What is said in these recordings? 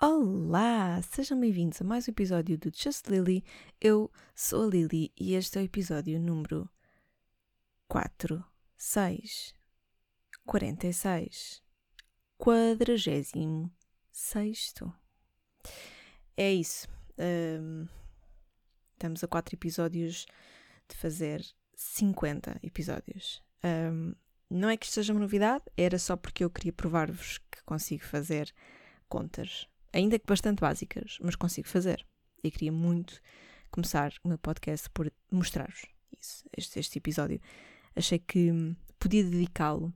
Olá, sejam bem-vindos a mais um episódio do Just Lily. Eu sou a Lily e este é o episódio número 4, 6, 46, 46. É isso. Um, estamos a 4 episódios de fazer 50 episódios. Um, não é que isto seja uma novidade, era só porque eu queria provar-vos que consigo fazer contas ainda que bastante básicas, mas consigo fazer. E queria muito começar o meu podcast por mostrar-vos isso, este, este episódio. Achei que podia dedicá-lo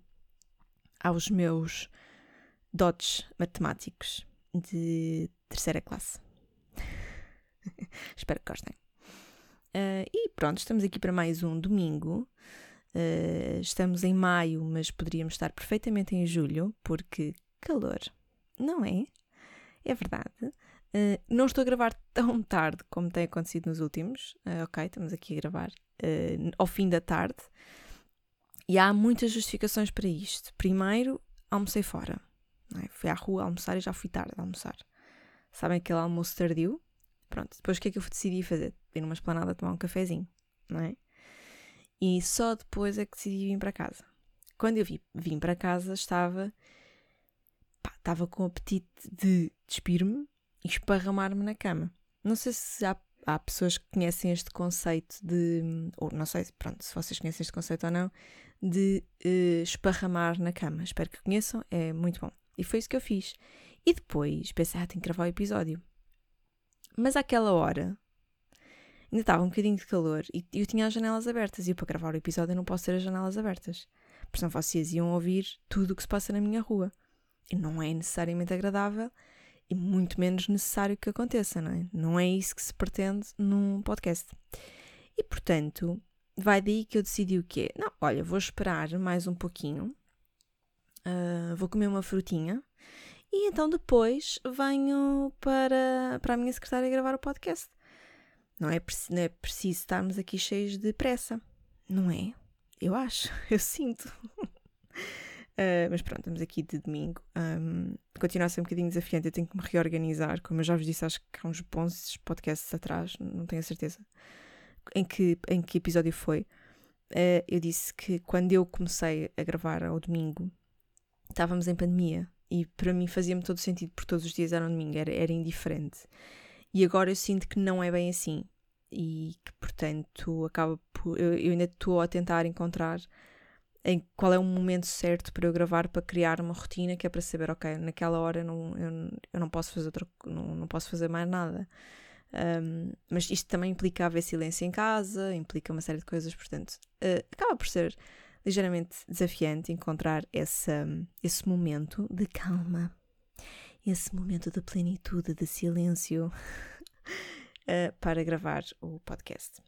aos meus dotes matemáticos de terceira classe. Espero que gostem. Uh, e pronto, estamos aqui para mais um domingo. Uh, estamos em maio, mas poderíamos estar perfeitamente em julho, porque calor, não é? É verdade. Uh, não estou a gravar tão tarde como tem acontecido nos últimos. Uh, ok, estamos aqui a gravar uh, ao fim da tarde. E há muitas justificações para isto. Primeiro, almocei fora. É? Fui à rua almoçar e já fui tarde a almoçar. Sabem aquele almoço tardio? Pronto, depois o que é que eu decidi fazer? Ir numa esplanada tomar um cafezinho, não é? E só depois é que decidi vir para casa. Quando eu vi, vim para casa, estava estava com apetite de despir-me e esparramar-me na cama. Não sei se há, há, pessoas que conhecem este conceito de, ou não sei, pronto, se vocês conhecem este conceito ou não, de uh, esparramar na cama. Espero que conheçam, é muito bom. E foi isso que eu fiz. E depois pensei, ah, tenho que gravar o episódio. Mas àquela hora ainda estava um bocadinho de calor e eu tinha as janelas abertas. E eu, para gravar o episódio, eu não posso ter as janelas abertas. Porque senão vocês iam ouvir tudo o que se passa na minha rua e não é necessariamente agradável e muito menos necessário que aconteça, não é? Não é isso que se pretende num podcast. E portanto, vai daí que eu decidi o quê? Não, olha, vou esperar mais um pouquinho, uh, vou comer uma frutinha e então depois venho para, para a minha secretária gravar o podcast. Não é, não é preciso estarmos aqui cheios de pressa, não é? Eu acho, eu sinto. Uh, mas pronto, estamos aqui de domingo. Um, continua a ser um bocadinho desafiante, eu tenho que me reorganizar. Como eu já vos disse, acho que há uns bons podcasts atrás, não tenho a certeza em que, em que episódio foi. Uh, eu disse que quando eu comecei a gravar ao domingo, estávamos em pandemia e para mim fazia-me todo sentido, porque todos os dias eram domingo, era, era indiferente. E agora eu sinto que não é bem assim e que, portanto, acaba por. Eu, eu ainda estou a tentar encontrar em qual é o momento certo para eu gravar para criar uma rotina que é para saber, ok, naquela hora não, eu, eu não posso fazer outra, não, não posso fazer mais nada. Um, mas isto também implica haver silêncio em casa, implica uma série de coisas, portanto, uh, acaba por ser ligeiramente desafiante encontrar essa, esse momento de calma, esse momento de plenitude, de silêncio uh, para gravar o podcast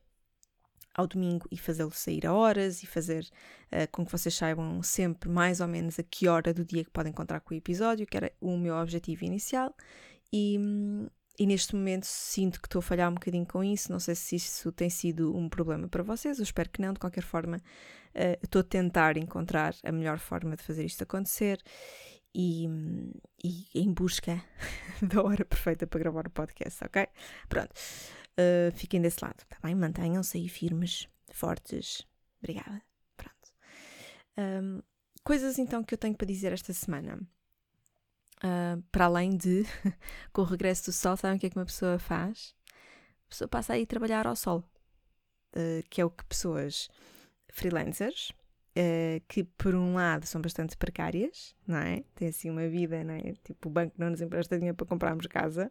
ao domingo e fazê-lo sair a horas e fazer uh, com que vocês saibam sempre mais ou menos a que hora do dia que podem encontrar com o episódio, que era o meu objetivo inicial. E, e neste momento sinto que estou a falhar um bocadinho com isso. Não sei se isso tem sido um problema para vocês, eu espero que não. De qualquer forma, uh, estou a tentar encontrar a melhor forma de fazer isto acontecer e, e em busca da hora perfeita para gravar o podcast, ok? Pronto. Uh, fiquem desse lado, tá bem? Mantenham-se aí firmes, fortes. Obrigada. Pronto. Um, coisas então que eu tenho para dizer esta semana. Uh, para além de, com o regresso do sol, sabem o que é que uma pessoa faz? A pessoa passa a ir trabalhar ao sol, uh, que é o que pessoas freelancers, uh, que por um lado são bastante precárias, não é? Têm assim uma vida, não é? Tipo, o banco não nos empresta dinheiro para comprarmos casa.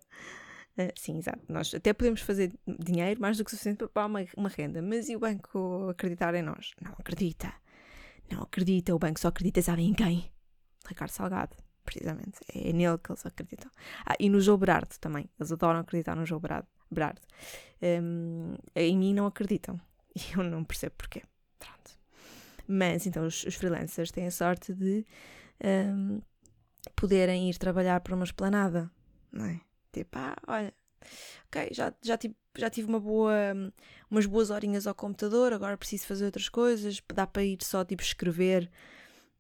Uh, sim, exato. Nós até podemos fazer dinheiro mais do que suficiente para pagar uma, uma renda, mas e o banco acreditar em nós? Não acredita. Não acredita. O banco só acredita, sabem em quem? Ricardo Salgado, precisamente. É nele que eles acreditam. Ah, e no João Berardo também. Eles adoram acreditar no João Berardo. Berardo. Um, em mim não acreditam. E eu não percebo porquê. Pronto. Mas então os, os freelancers têm a sorte de um, poderem ir trabalhar para uma esplanada, não é? Tipo, ah, olha, ok, já, já, tive, já tive uma boa, umas boas horinhas ao computador, agora preciso fazer outras coisas, dá para ir só tipo escrever,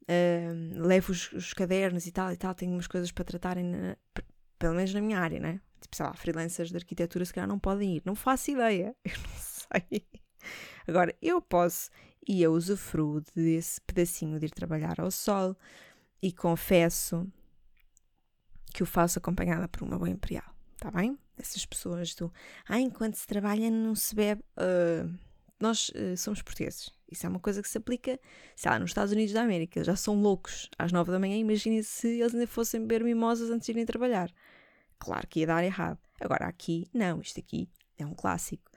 uh, levo os, os, cadernos e tal e tal, tenho umas coisas para tratarem na, pelo menos na minha área, né? Tipo, sei lá, freelancers de arquitetura se calhar não podem ir. Não faço ideia. Eu não sei. Agora, eu posso e eu usufruo desse pedacinho de ir trabalhar ao sol e confesso que o faço acompanhada por uma boa imperial, tá bem? Essas pessoas do ah, enquanto se trabalha não se bebe. Uh, nós uh, somos portugueses. Isso é uma coisa que se aplica, sei lá, nos Estados Unidos da América. Já são loucos às nove da manhã. Imaginem se eles ainda fossem beber mimosas antes de irem trabalhar. Claro que ia dar errado. Agora, aqui, não. Isto aqui é um clássico.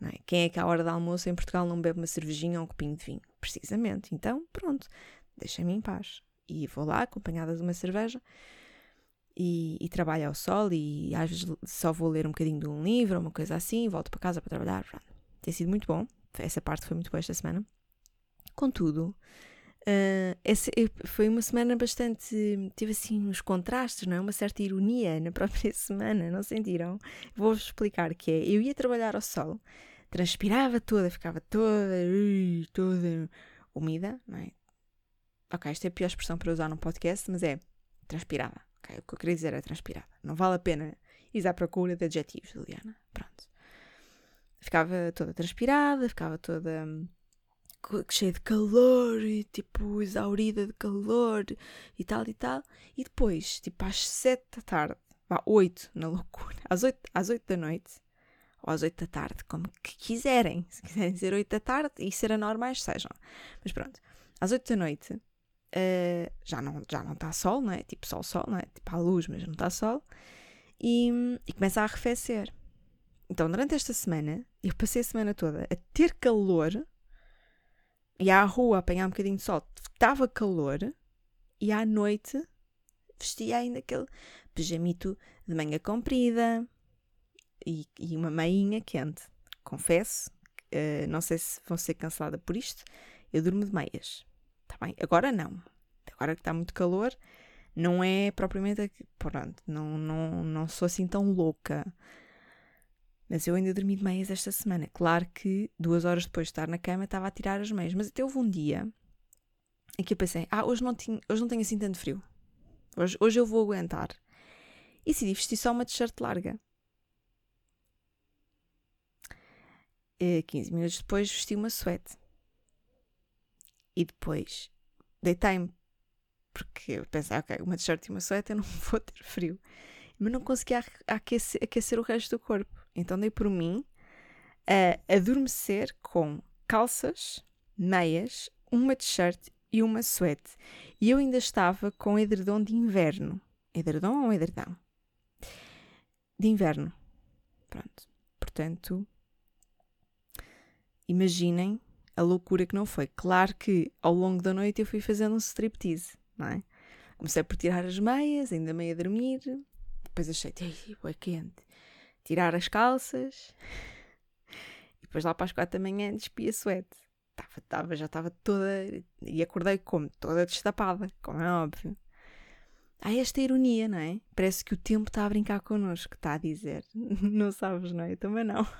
É? Quem é que à hora do almoço em Portugal não bebe uma cervejinha ou um copinho de vinho? Precisamente. Então, pronto, deixem-me em paz. E vou lá, acompanhada de uma cerveja, e, e, trabalho ao sol, e às vezes só vou ler um bocadinho de um livro, uma coisa assim, volto para casa para trabalhar. Tem sido muito bom. Essa parte foi muito boa esta semana. Contudo, Uh, essa, foi uma semana bastante. Tive assim uns contrastes, não é? Uma certa ironia na própria semana, não sentiram? Vou-vos explicar que é: eu ia trabalhar ao sol, transpirava toda, ficava toda, toda umida, não é? Ok, esta é a pior expressão para usar num podcast, mas é transpirava. Okay, o que eu queria dizer é transpirada. Não vale a pena ir à procura de adjetivos, Liliana. Pronto. Ficava toda transpirada, ficava toda cheia de calor e tipo exaurida de calor e tal e tal. E depois, tipo às sete da tarde, vá, oito na loucura, às oito, às oito da noite ou às oito da tarde, como que quiserem. Se quiserem dizer oito da tarde e ser anormais, sejam. Mas pronto, às oito da noite uh, já não já não está sol, não é? Tipo sol, sol, não é? Tipo à luz, mas não está sol. E, e começa a arrefecer. Então, durante esta semana, eu passei a semana toda a ter calor ia à rua apanhar um bocadinho de sol, estava calor e à noite vestia ainda aquele pijamito de manga comprida e, e uma meinha quente. Confesso, uh, não sei se vou ser cancelada por isto, eu durmo de meias. Bem? Agora não. Agora que está muito calor, não é propriamente. Pronto, não, não, não sou assim tão louca. Mas eu ainda dormi de meias esta semana. Claro que duas horas depois de estar na cama estava a tirar as meias. Mas até houve um dia em que eu pensei: ah, hoje não, tinha, hoje não tenho assim tanto frio. Hoje, hoje eu vou aguentar. E decidi vestir só uma t-shirt larga. E 15 minutos depois vesti uma suéte. E depois deitei-me. Porque eu pensei, ok, uma t-shirt e uma suéte eu não vou ter frio. Mas não conseguia aquecer, aquecer o resto do corpo. Então dei por mim a adormecer com calças, meias, uma t-shirt e uma suéte. E eu ainda estava com edredom de inverno. Edredom ou edredão? De inverno. Pronto. Portanto, imaginem a loucura que não foi. Claro que ao longo da noite eu fui fazendo um striptease, não é? Comecei por tirar as meias, ainda meio a dormir. Depois achei, é quente tirar as calças e depois lá para as quatro da manhã despi a suete. Tava, tava, já estava toda. E acordei como? Toda destapada, como é óbvio. Há esta ironia, não é? Parece que o tempo está a brincar connosco, está a dizer. Não sabes, não é? Eu também não.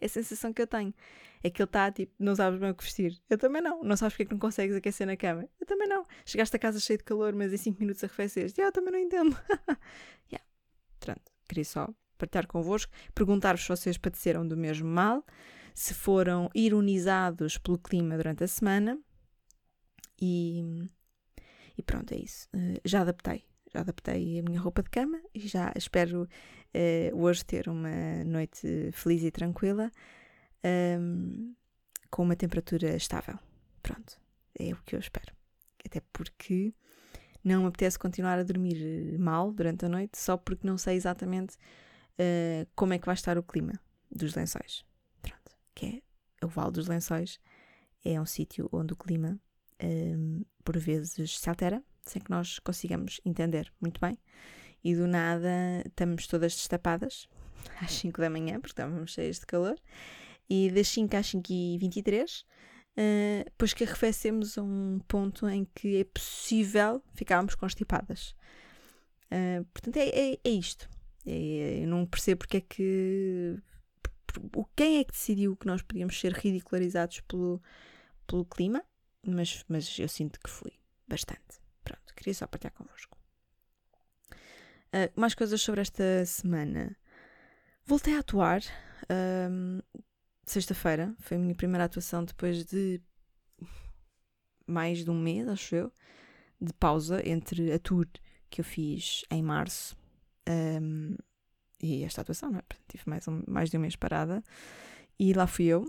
É a sensação que eu tenho. É que ele está tipo, não sabes bem o que vestir. Eu também não. Não sabes porque é que não consegues aquecer na cama. Eu também não. Chegaste a casa cheio de calor, mas em 5 minutos arrefeceste. Eu também não entendo. yeah. Pronto, queria só partilhar convosco, perguntar-vos se vocês padeceram do mesmo mal, se foram ironizados pelo clima durante a semana e, e pronto, é isso. Uh, já adaptei, já adaptei a minha roupa de cama e já espero uh, hoje ter uma noite feliz e tranquila um, com uma temperatura estável. Pronto, é o que eu espero. Até porque não me apetece continuar a dormir mal durante a noite só porque não sei exatamente uh, como é que vai estar o clima dos lençóis. Pronto, que é o Vale dos Lençóis. É um sítio onde o clima um, por vezes se altera, sem que nós consigamos entender muito bem. E do nada estamos todas destapadas às 5 da manhã, porque estávamos cheias de calor. E das 5 às 5 e 23 Uh, depois que arrefecemos a um ponto em que é possível ficarmos constipadas. Uh, portanto, é, é, é, isto. É, eu não percebo porque é que. Quem é que decidiu que nós podíamos ser ridicularizados pelo, pelo clima? Mas, mas eu sinto que fui bastante. Pronto, queria só partilhar convosco. Uh, mais coisas sobre esta semana. Voltei a atuar. Um, Sexta-feira foi a minha primeira atuação depois de mais de um mês, acho eu, de pausa entre a tour que eu fiz em março um, e esta atuação, não é? Tive mais, um, mais de um mês parada e lá fui eu.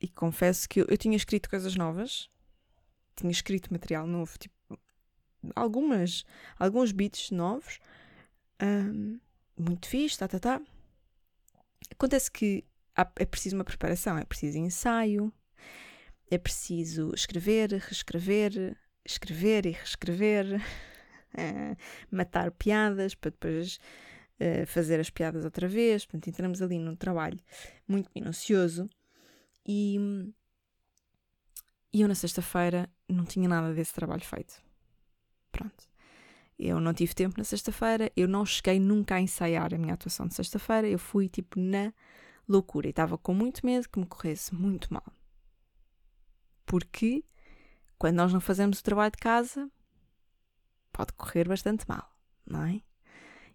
E confesso que eu, eu tinha escrito coisas novas, tinha escrito material novo, tipo, algumas, alguns beats novos, um, muito fixe, tá, tá, tá. Acontece que é preciso uma preparação, é preciso ensaio, é preciso escrever, reescrever, escrever e reescrever, uh, matar piadas para depois uh, fazer as piadas outra vez. Portanto, entramos ali num trabalho muito minucioso e, e eu na sexta-feira não tinha nada desse trabalho feito. Pronto. Eu não tive tempo na sexta-feira, eu não cheguei nunca a ensaiar a minha atuação de sexta-feira, eu fui tipo na loucura e estava com muito medo que me corresse muito mal. Porque quando nós não fazemos o trabalho de casa, pode correr bastante mal, não é?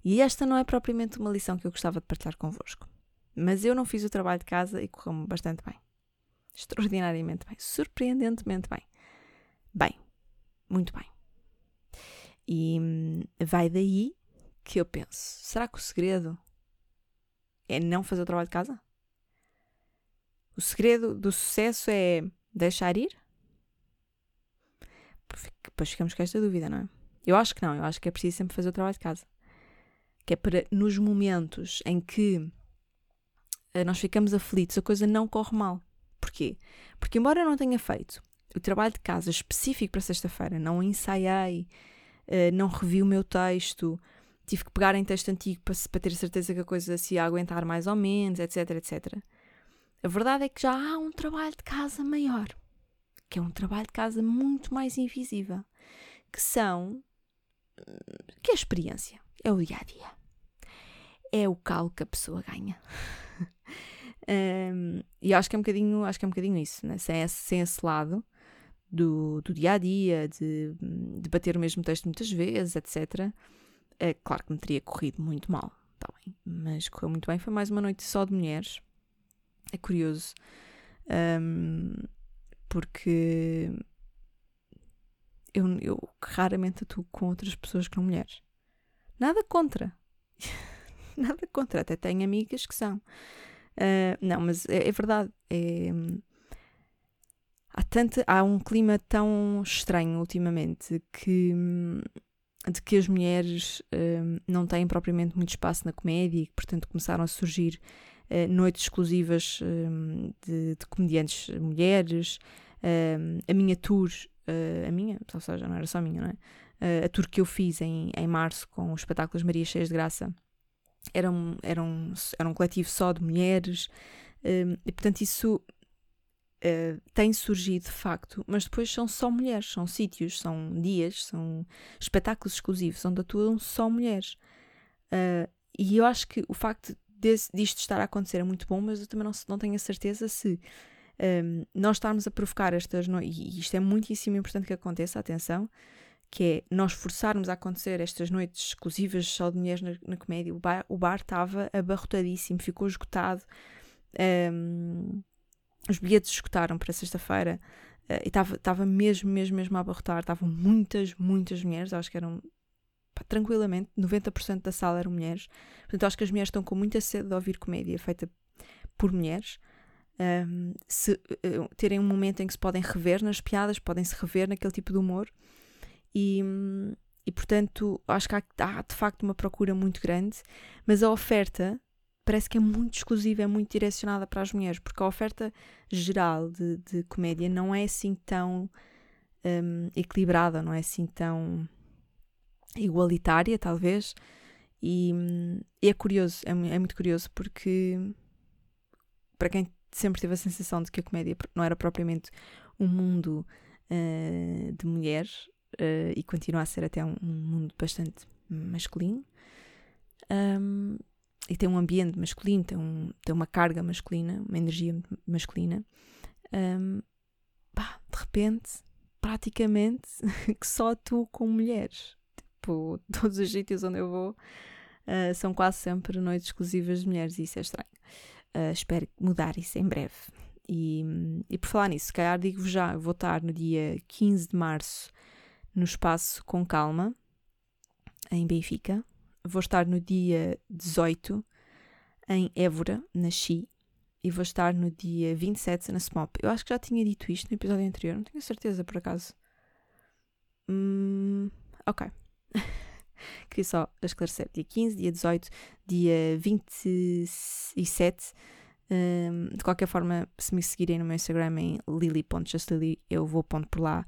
E esta não é propriamente uma lição que eu gostava de partilhar convosco. Mas eu não fiz o trabalho de casa e correu-me bastante bem. Extraordinariamente bem. Surpreendentemente bem. Bem. Muito bem. E hum, vai daí que eu penso: será que o segredo é não fazer o trabalho de casa? O segredo do sucesso é deixar ir? Depois ficamos com esta dúvida, não é? Eu acho que não, eu acho que é preciso sempre fazer o trabalho de casa. Que é para, nos momentos em que eh, nós ficamos aflitos, a coisa não corre mal. Porquê? Porque, embora eu não tenha feito o trabalho de casa específico para sexta-feira, não ensaiei, eh, não revi o meu texto, tive que pegar em texto antigo para, para ter certeza que a coisa se ia aguentar mais ou menos, etc, etc. A verdade é que já há um trabalho de casa maior, que é um trabalho de casa muito mais invisível, que são que é a experiência, é o dia a dia, é o calo que a pessoa ganha. um, e acho que é um bocadinho, acho que é um bocadinho isso, né? sem, esse, sem esse lado do, do dia a dia, de, de bater o mesmo texto muitas vezes, etc. É claro que me teria corrido muito mal, tá bem, mas correu muito bem. Foi mais uma noite só de mulheres. É curioso, um, porque eu, eu raramente atuo com outras pessoas que não mulheres. Nada contra. Nada contra. Até tenho amigas que são. Uh, não, mas é, é verdade. É, há, tanto, há um clima tão estranho ultimamente que, de que as mulheres uh, não têm propriamente muito espaço na comédia e que, portanto, começaram a surgir uh, noites exclusivas de, de, comediantes mulheres. a minha tour uh, a minha, ou seja, não era só a minha, não é? Uh, a tour que eu fiz em, em março com os espetáculos Maria Cheias de Graça era um, era um, era um coletivo só de mulheres uh, e portanto isso tem surgido de facto, mas depois são só mulheres, são sítios, são dias, são espetáculos exclusivos onde atuam só mulheres. e eu acho que o facto desse, disto estar a acontecer é muito bom, mas eu também não, não tenho a certeza se um, nós estarmos a provocar estas noites, e isto é muitíssimo importante que aconteça, atenção, que é nós forçarmos a acontecer estas noites exclusivas só de mulheres na, na comédia. O bar, o bar estava abarrotadíssimo, ficou esgotado. Um, os bilhetes esgotaram para sexta-feira uh, e estava mesmo, mesmo, mesmo a abarrotar. Estavam muitas, muitas mulheres, acho que eram pá, tranquilamente, 90% da sala eram mulheres. Portanto, acho que as mulheres estão com muita sede de ouvir comédia feita por mulheres um, se, uh, terem um momento em que se podem rever nas piadas, podem se rever naquele tipo de humor. E, e portanto, acho que há, há, de facto uma procura muito grande, mas a oferta parece que é muito exclusiva, é muito direcionada para as mulheres, porque a oferta geral de, de comédia não é assim tão um, equilibrada, não é assim tão igualitária, talvez. E, e é curioso, é, é muito curioso, porque para quem sempre tive a sensação de que a comédia não era propriamente um mundo uh, de mulheres uh, e continua a ser até um, um mundo bastante masculino. Um, e tem um ambiente masculino, tem, um, tem uma carga masculina, uma energia masculina. Um, pá, de repente, praticamente, que só atuo com mulheres. Tipo, todos os sítios onde eu vou, Uh, são quase sempre noites exclusivas de mulheres e isso é estranho. Uh, espero mudar isso em breve. E, e por falar nisso, se calhar digo-vos já, vou estar no dia 15 de março no espaço Com Calma, em Benfica. Vou estar no dia 18 em Évora, na Xi. E vou estar no dia 27 na SMOP. Eu acho que já tinha dito isto no episódio anterior, não tenho certeza por acaso. Hum, ok. Queria só esclarecer. Dia 15, dia 18, dia 27. Um, de qualquer forma, se me seguirem no meu Instagram em lily.justlily, eu vou pondo por lá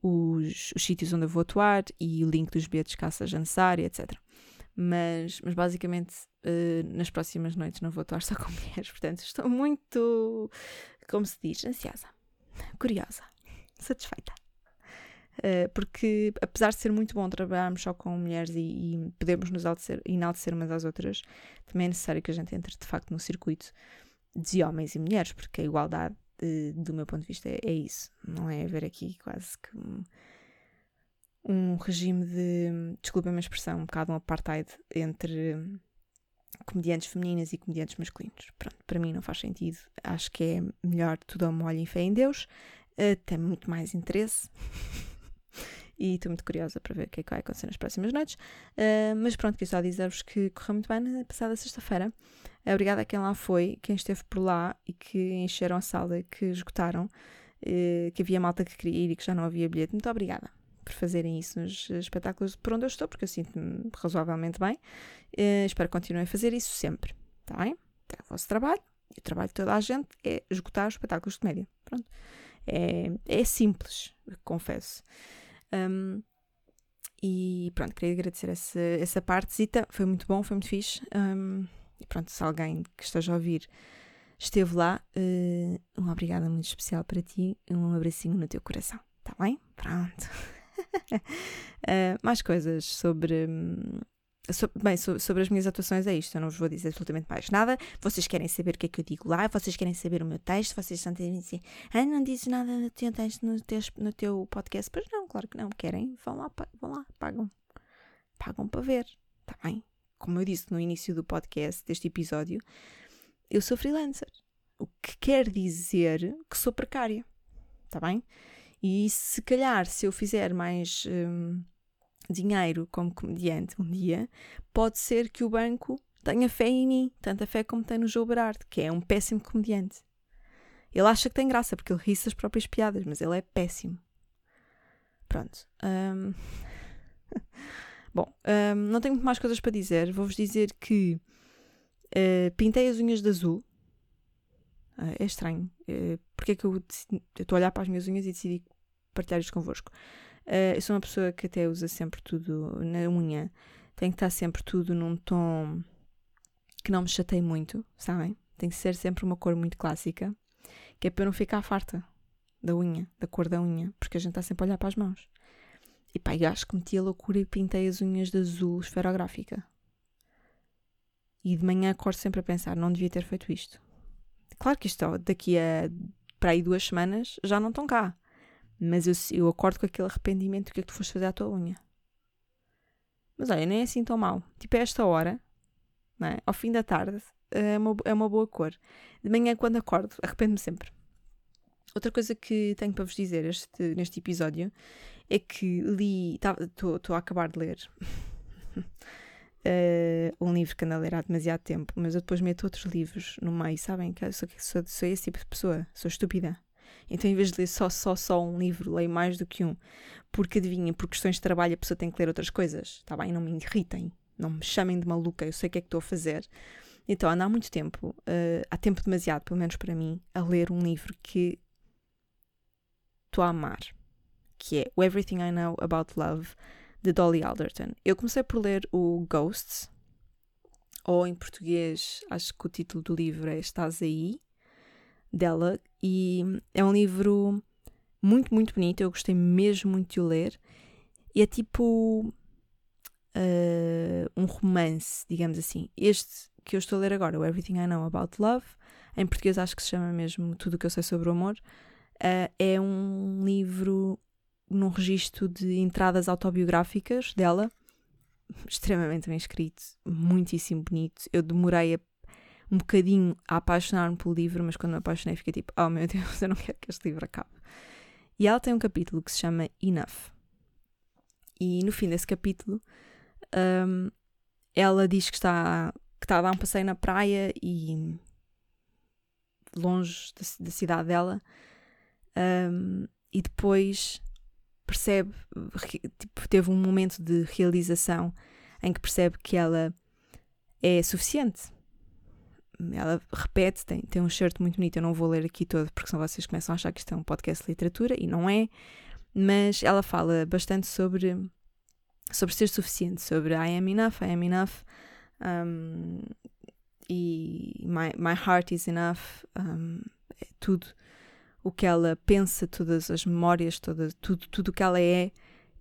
os, os sítios onde eu vou atuar e o link dos bilhetes caso seja necessário, etc. Mas, mas basicamente, uh, nas próximas noites não vou atuar só com mulheres, portanto, estou muito, como se diz, ansiosa, curiosa, satisfeita. Uh, porque apesar de ser muito bom trabalharmos só com mulheres e, e podermos nos enaltecer, umas às outras, também é necessário que a gente entre de facto no circuito de homens e mulheres, porque a igualdade, de, do meu ponto de vista, é, é, isso. Não é haver aqui quase que um regime de, desculpa a minha expressão, um bocado um apartheid entre comediantes femininas e comediantes masculinos. Pronto, para mim não faz sentido. Acho que é melhor tudo ao molho e fé em Deus. Uh, tem muito mais interesse. e estou muito curiosa para ver o que é que vai acontecer nas próximas noites. Uh, mas pronto, queria só dizer-vos que correu muito bem na passada sexta-feira. Obrigada a quem lá foi, quem esteve por lá e que encheram a sala, que esgotaram, uh, que havia malta que queria ir e que já não havia bilhete. Muito obrigada por fazerem isso nos espetáculos por onde eu estou, porque eu sinto-me razoavelmente bem. Uh, espero que continuem a fazer isso sempre, está bem? É o vosso trabalho e o trabalho de toda a gente é esgotar os espetáculos de comédia. Pronto. É, é simples, confesso. Um, e pronto, queria agradecer essa, essa partezita, foi muito bom, foi muito fixe. Um, e pronto, se alguém que esteja a ouvir esteve lá, uh, uma obrigada muito especial para ti, um abracinho no teu coração, tá bem? Pronto. uh, mais coisas sobre, hum, bem, so, sobre as minhas atuações é isto, eu não vos vou dizer absolutamente mais nada. Vocês querem saber o que é que eu digo lá, vocês querem saber o meu texto, vocês estão a dizer assim, ah, não dizes nada no teu texto no teu, no teu podcast. Pois não, claro que não, querem, vão lá, vão lá, pagam. Pagam para ver, está bem? Como eu disse no início do podcast, deste episódio, eu sou freelancer. O que quer dizer que sou precária, está bem? E se calhar, se eu fizer mais. Hum, dinheiro como comediante um dia, pode ser que o banco tenha fé em mim, tanta fé como tem no Joe Berardo, que é um péssimo comediante. Ele acha que tem graça porque ele ri as próprias piadas, mas ele é péssimo. Pronto. Um... Bom, um, não tenho muito mais coisas para dizer. Vou-vos dizer que uh, pintei as unhas de azul. Uh, é estranho. Uh, porque é que eu estou a olhar para as minhas unhas e decidi partilhar isto convosco? Uh, eu sou uma pessoa que até usa sempre tudo na unha. Tem que estar sempre tudo num tom que não me chateie muito, sabem? Tem que ser sempre uma cor muito clássica, que é para eu não ficar farta da unha, da cor da unha, porque a gente está sempre a olhar para as mãos. E pá, eu acho que meti a loucura e pintei as unhas de azul esferográfica. E de manhã acordo sempre a pensar, não devia ter feito isto. Claro que isto daqui a para aí duas semanas já não estão cá. Mas eu, eu acordo com aquele arrependimento do que é que tu foste fazer à tua unha. Mas olha, nem é assim tão mal. Tipo, a esta hora, é? ao fim da tarde, é uma, é uma boa cor. De manhã, quando acordo, arrependo-me sempre. Outra coisa que tenho para vos dizer este, neste episódio é que li. Estou a acabar de ler uh, um livro que ando a ler há demasiado tempo, mas eu depois meto outros livros no meio, sabem? Que eu sou, sou, sou esse tipo de pessoa, sou estúpida. Então, em vez de ler só, só, só um livro, leio mais do que um. Porque adivinhem, por questões de trabalho a pessoa tem que ler outras coisas, tá bem? Não me irritem, não me chamem de maluca, eu sei o que é que estou a fazer. Então, ando há muito tempo, uh, há tempo demasiado, pelo menos para mim, a ler um livro que estou a amar, que é o Everything I Know About Love, de Dolly Alderton. Eu comecei por ler o Ghosts, ou em português, acho que o título do livro é Estás Aí, dela e é um livro muito, muito bonito. Eu gostei mesmo muito de o ler. E é tipo uh, um romance, digamos assim. Este que eu estou a ler agora, o Everything I Know About Love, em português acho que se chama mesmo Tudo o que eu sei sobre o amor, uh, é um livro num registro de entradas autobiográficas dela extremamente bem escrito, muitíssimo bonito. Eu demorei a, um bocadinho a apaixonar-me pelo livro, mas quando me apaixonei fiquei tipo, oh meu Deus, eu não quero que este livro acabe. E ela tem um capítulo que se chama Enough. E no fim desse capítulo, um, ela diz que está, que está a dar um passeio na praia e longe da, da cidade dela. Um, e depois percebe, tipo, teve um momento de realização em que percebe que ela é suficiente. Ela repete, tem, tem um shirt muito bonito, eu não vou ler aqui todo porque senão vocês começam a achar que isto é um podcast de literatura e não é, mas ela fala bastante sobre, sobre ser suficiente, sobre I am enough, I am enough, um, e my, my heart is enough, um, é tudo o que ela pensa, todas as memórias, toda, tudo, tudo o que ela é,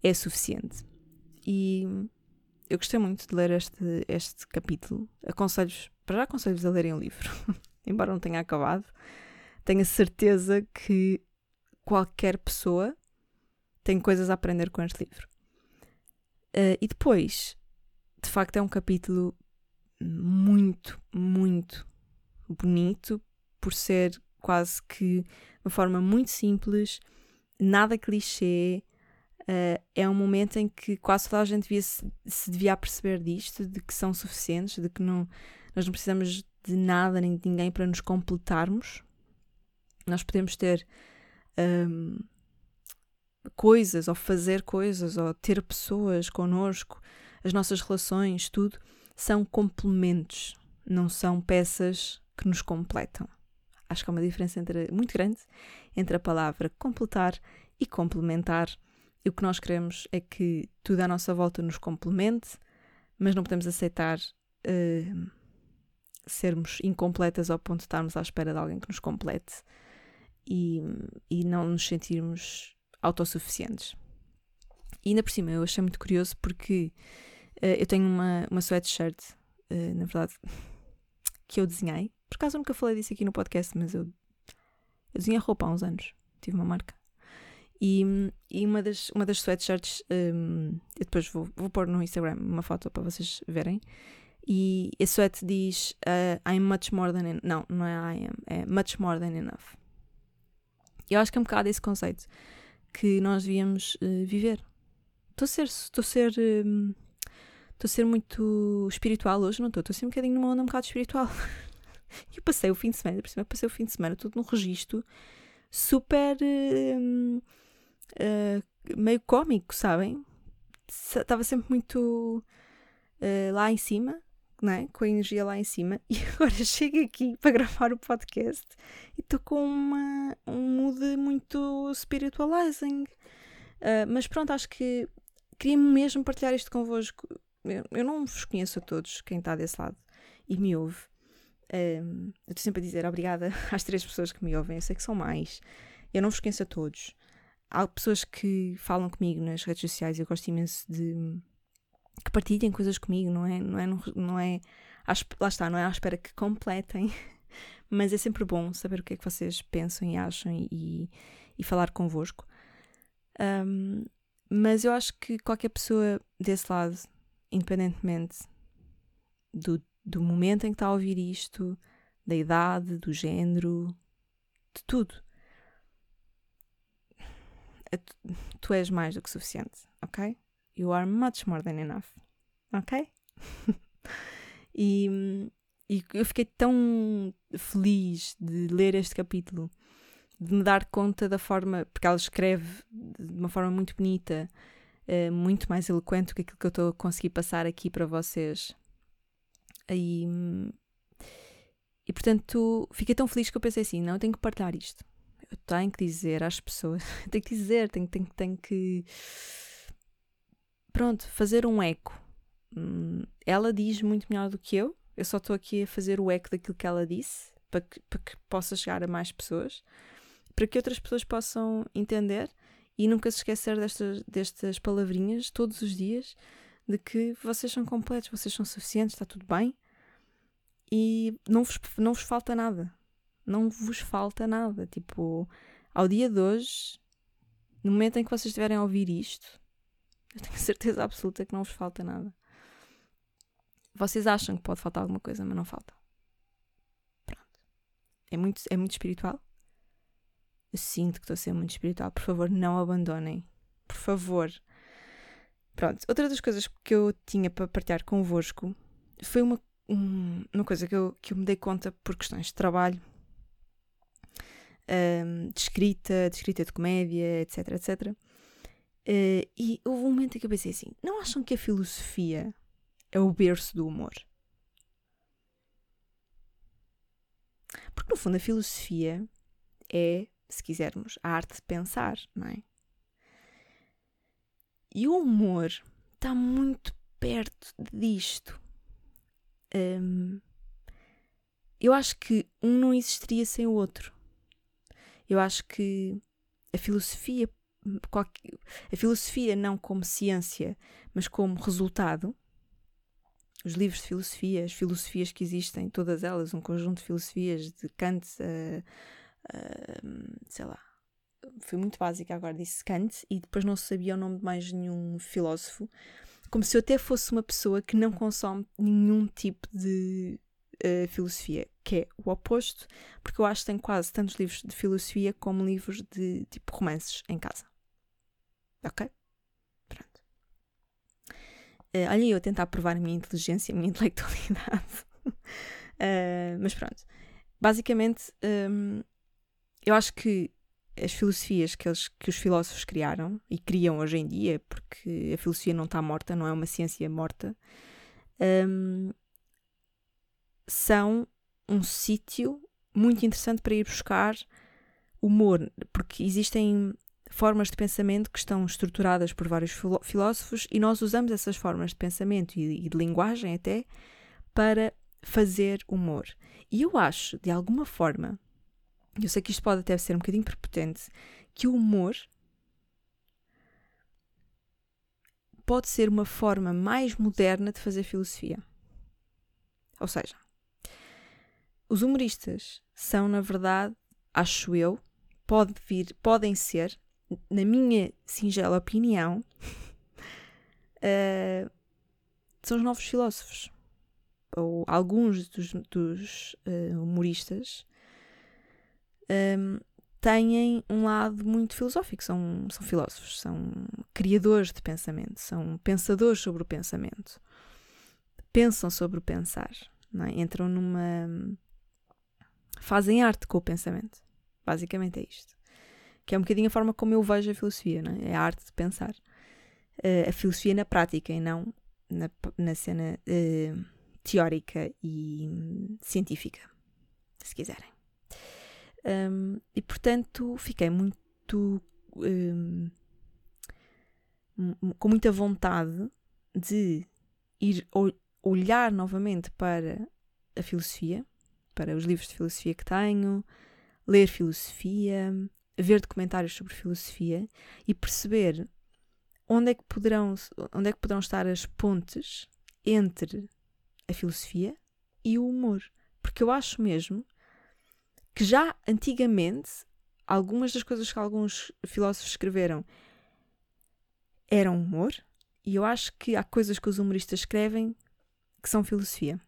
é suficiente. E eu gostei muito de ler este, este capítulo. Aconselho-vos, para já aconselho-vos a lerem o livro, embora não tenha acabado. Tenho a certeza que qualquer pessoa tem coisas a aprender com este livro. Uh, e depois, de facto, é um capítulo muito, muito bonito por ser quase que uma forma muito simples, nada clichê. Uh, é um momento em que quase toda a gente devia se, se devia perceber disto, de que são suficientes, de que não, nós não precisamos de nada nem de ninguém para nos completarmos. Nós podemos ter um, coisas, ou fazer coisas, ou ter pessoas connosco, as nossas relações, tudo, são complementos, não são peças que nos completam. Acho que há uma diferença entre, muito grande entre a palavra completar e complementar. E o que nós queremos é que tudo à nossa volta nos complemente, mas não podemos aceitar uh, sermos incompletas ao ponto de estarmos à espera de alguém que nos complete e, e não nos sentirmos autossuficientes. E ainda por cima, eu achei muito curioso porque uh, eu tenho uma, uma sweatshirt, uh, na verdade, que eu desenhei por acaso nunca falei disso aqui no podcast, mas eu, eu desenhei roupa há uns anos. Tive uma marca. E, e uma, das, uma das sweatshirts, um, eu depois vou, vou pôr no Instagram uma foto para vocês verem. E a sweat diz uh, I'm much more than enough. Não, não é I am, é much more than enough. Eu acho que é um bocado esse conceito que nós devíamos uh, viver. Estou a ser, estou a ser, um, estou a ser muito espiritual hoje, não estou? Estou a ser um bocadinho numa onda um bocado espiritual. E passei o fim de semana, por cima, passei o fim de semana todo num registro super. Uh, meio cómico, sabem? Estava sempre muito uh, lá em cima, né? com a energia lá em cima, e agora chego aqui para gravar o podcast e estou com uma, um mood muito spiritualizing. Uh, mas pronto, acho que queria mesmo partilhar isto convosco. Eu, eu não vos conheço a todos, quem está desse lado e me ouve. Um, eu estou sempre a dizer obrigada às três pessoas que me ouvem, eu sei que são mais. Eu não vos conheço a todos. Há pessoas que falam comigo nas redes sociais, eu gosto imenso de que partilhem coisas comigo, não é? Não é, não é lá está, não é à espera que completem, mas é sempre bom saber o que é que vocês pensam e acham e, e falar convosco. Um, mas eu acho que qualquer pessoa desse lado, independentemente do do momento em que está a ouvir isto, da idade, do género, de tudo. Tu és mais do que suficiente, ok? You are much more than enough, ok? e, e eu fiquei tão feliz de ler este capítulo, de me dar conta da forma, porque ela escreve de uma forma muito bonita, eh, muito mais eloquente do que aquilo que eu estou a conseguir passar aqui para vocês e, e portanto, fiquei tão feliz que eu pensei assim: não, eu tenho que partilhar isto. Eu tenho que dizer às pessoas, tenho que dizer, tenho, tenho, tenho que. Pronto, fazer um eco. Hum, ela diz muito melhor do que eu, eu só estou aqui a fazer o eco daquilo que ela disse para que, para que possa chegar a mais pessoas, para que outras pessoas possam entender e nunca se esquecer destas, destas palavrinhas todos os dias de que vocês são completos, vocês são suficientes, está tudo bem e não vos, não vos falta nada. Não vos falta nada. Tipo, ao dia de hoje, no momento em que vocês estiverem a ouvir isto, eu tenho certeza absoluta que não vos falta nada. vocês acham que pode faltar alguma coisa, mas não falta. Pronto. É muito, é muito espiritual. Eu sinto que estou a ser muito espiritual. Por favor, não abandonem. Por favor. Pronto. Outra das coisas que eu tinha para partilhar convosco foi uma, um, uma coisa que eu, que eu me dei conta por questões de trabalho, um, de escrita, de escrita de comédia, etc, etc. Uh, e houve um momento em que eu pensei assim: não acham que a filosofia é o berço do humor? Porque no fundo a filosofia é, se quisermos, a arte de pensar, não é? E o humor está muito perto disto. Um, eu acho que um não existiria sem o outro. Eu acho que a filosofia a filosofia não como ciência, mas como resultado. Os livros de filosofia, as filosofias que existem, todas elas, um conjunto de filosofias de Kant, uh, uh, sei lá, foi muito básica agora, disse Kant, e depois não sabia o nome de mais nenhum filósofo, como se eu até fosse uma pessoa que não consome nenhum tipo de uh, filosofia, que é o oposto, porque eu acho que tenho quase tantos livros de filosofia como livros de tipo romances em casa. Ok? Pronto. Uh, olha eu a tentar provar a minha inteligência, a minha intelectualidade. uh, mas pronto. Basicamente, um, eu acho que as filosofias que, eles, que os filósofos criaram e criam hoje em dia, porque a filosofia não está morta, não é uma ciência morta, um, são um sítio muito interessante para ir buscar humor, porque existem formas de pensamento que estão estruturadas por vários filósofos e nós usamos essas formas de pensamento e, de linguagem até para fazer humor. E eu acho, de alguma forma, eu sei que isto pode até ser um bocadinho prepotente, que o humor pode ser uma forma mais moderna de fazer filosofia. Ou seja, os humoristas são, na verdade, acho eu, pode vir, podem ser na minha singela opinião, uh, são os novos filósofos. Ou alguns dos, dos uh, humoristas um, têm um lado muito filosófico, são, são filósofos, são criadores de pensamento, são pensadores sobre o pensamento, pensam sobre o pensar, é? entram numa. fazem arte com o pensamento. Basicamente é isto que é um bocadinho a forma como eu vejo a filosofia, é? é a arte de pensar. Uh, a filosofia na prática e não na, na cena uh, teórica e um, científica, se quiserem. Um, e portanto fiquei muito um, com muita vontade de ir olhar novamente para a filosofia, para os livros de filosofia que tenho, ler filosofia, ver documentários sobre filosofia e perceber onde é que poderão, onde é que poderão estar as pontes entre a filosofia e o humor. Porque eu acho mesmo que já antigamente algumas das coisas que alguns filósofos escreveram eram humor, e eu acho que há coisas que os humoristas escrevem que são filosofia.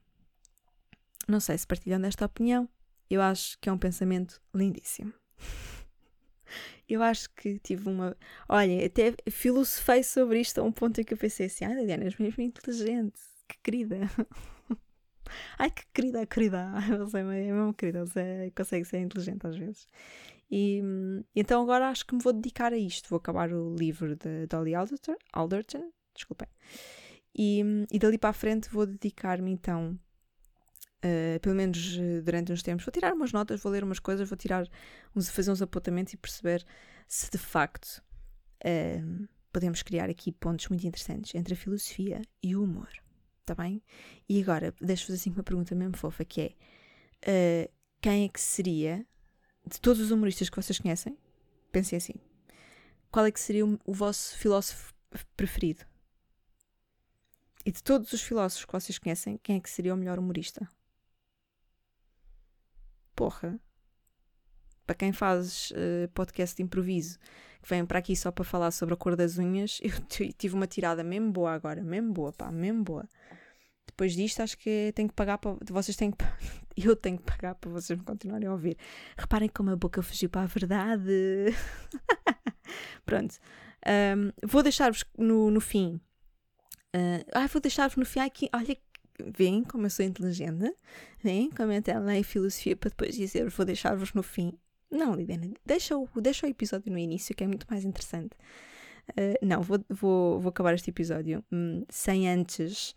Não sei se partilham desta opinião, eu acho que é um pensamento lindíssimo. eu acho que tive uma. Olha, até filosofei sobre isto a um ponto em que eu pensei assim: ai, Diana, és mesmo inteligente, que querida. ai, que querida, querida. Você é mesmo querida, você consegue ser inteligente às vezes. E então agora acho que me vou dedicar a isto. Vou acabar o livro de Dolly Alderton, Alderton desculpem. E, e dali para a frente vou dedicar-me então Uh, pelo menos uh, durante uns tempos, vou tirar umas notas, vou ler umas coisas, vou tirar uns, fazer uns apontamentos e perceber se de facto uh, podemos criar aqui pontos muito interessantes entre a filosofia e o humor. Está bem? E agora, deixo-vos assim uma pergunta mesmo fofa, que é quem é que seria, de todos os humoristas que vocês conhecem, pensem assim, qual é que seria o, o vosso filósofo preferido? E de todos os filósofos que vocês conhecem, quem é que seria o melhor humorista? porra, para quem faz uh, podcast de improviso, que vem para aqui só para falar sobre a cor das unhas, eu tive uma tirada mesmo boa agora, mesmo boa, pá, mesmo boa. depois disto, acho que tenho que pagar para. Vocês têm que. Eu tenho que pagar para vocês me continuarem a ouvir. Reparem como a boca fugiu para a verdade. Pronto. Um, vou deixar-vos no, no fim. Uh, ah, vou deixar-vos no fim aqui. Olha, veem como eu sou inteligente. Veem como eu tenho a filosofia para depois dizer vou deixar-vos no fim. Não, Lidena, deixa o, deixa o episódio no início que é muito mais interessante. Uh, não, vou, vou, vou acabar este episódio um, sem antes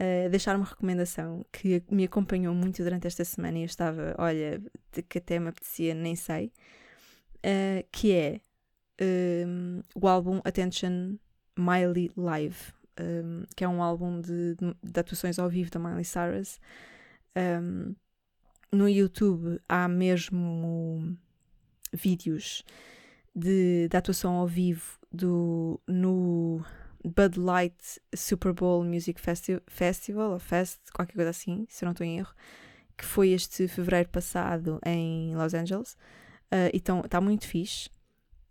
uh, deixar uma recomendação que me acompanhou muito durante esta semana e eu estava, olha, que até me apetecia, nem sei, uh, que é um, o álbum Attention Miley Live, um, que é um álbum de, de, atuações ao vivo da Miley Cyrus. Um, no YouTube há mesmo vídeos de, de atuação ao vivo do, no Bud Light Super Bowl Music Festi Festival, ou Fest, qualquer coisa assim, se eu não estou em erro, que foi este fevereiro passado em Los Angeles. Uh, então está muito fixe.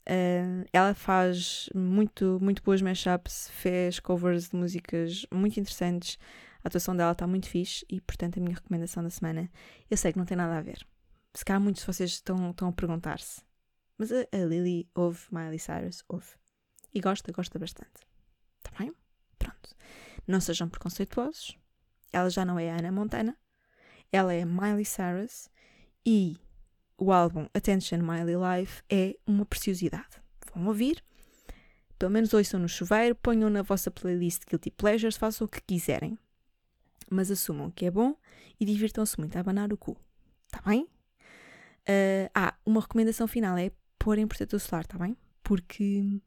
Uh, ela faz muito, muito boas mashups, fez covers de músicas muito interessantes. A atuação dela está muito fixe e, portanto, a minha recomendação da semana. Eu sei que não tem nada a ver. Se calhar muitos de vocês estão, estão a perguntar-se. Mas a, a Lily ouve Miley Cyrus? Ouve. E gosta, gosta bastante. Tá bem? Pronto. Não sejam preconceituosos. Ela já não é Ana Montana. Ela é Miley Cyrus. E o álbum Attention Miley Life é uma preciosidade. Vão ouvir. Pelo menos ouçam no chuveiro, ponham na vossa playlist Guilty Pleasures, façam o que quiserem. Mas assumam que é bom e divirtam-se muito a abanar o cu. Tá bem? Uh, ah, uma recomendação final é porem protetor solar, tá bem? Porque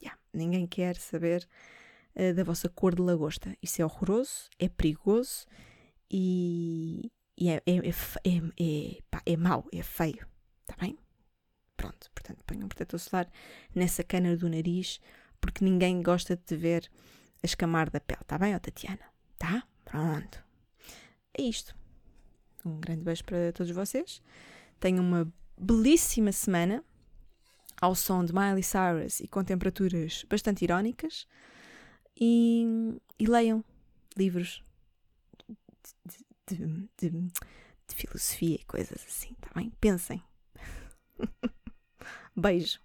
yeah, ninguém quer saber uh, da vossa cor de lagosta. Isso é horroroso, é perigoso e, e é, é, é, é, pá, é mau, é feio. Está bem? Pronto, portanto, ponham um protetor solar nessa cana do nariz, porque ninguém gosta de ver a escamar da pele. Está bem, ó Tatiana? Tá? Pronto. É isto. Um grande beijo para todos vocês. Tenham uma belíssima semana ao som de Miley Cyrus e com temperaturas bastante irónicas. E, e leiam livros de, de, de, de filosofia e coisas assim, tá bem? Pensem. Beijo.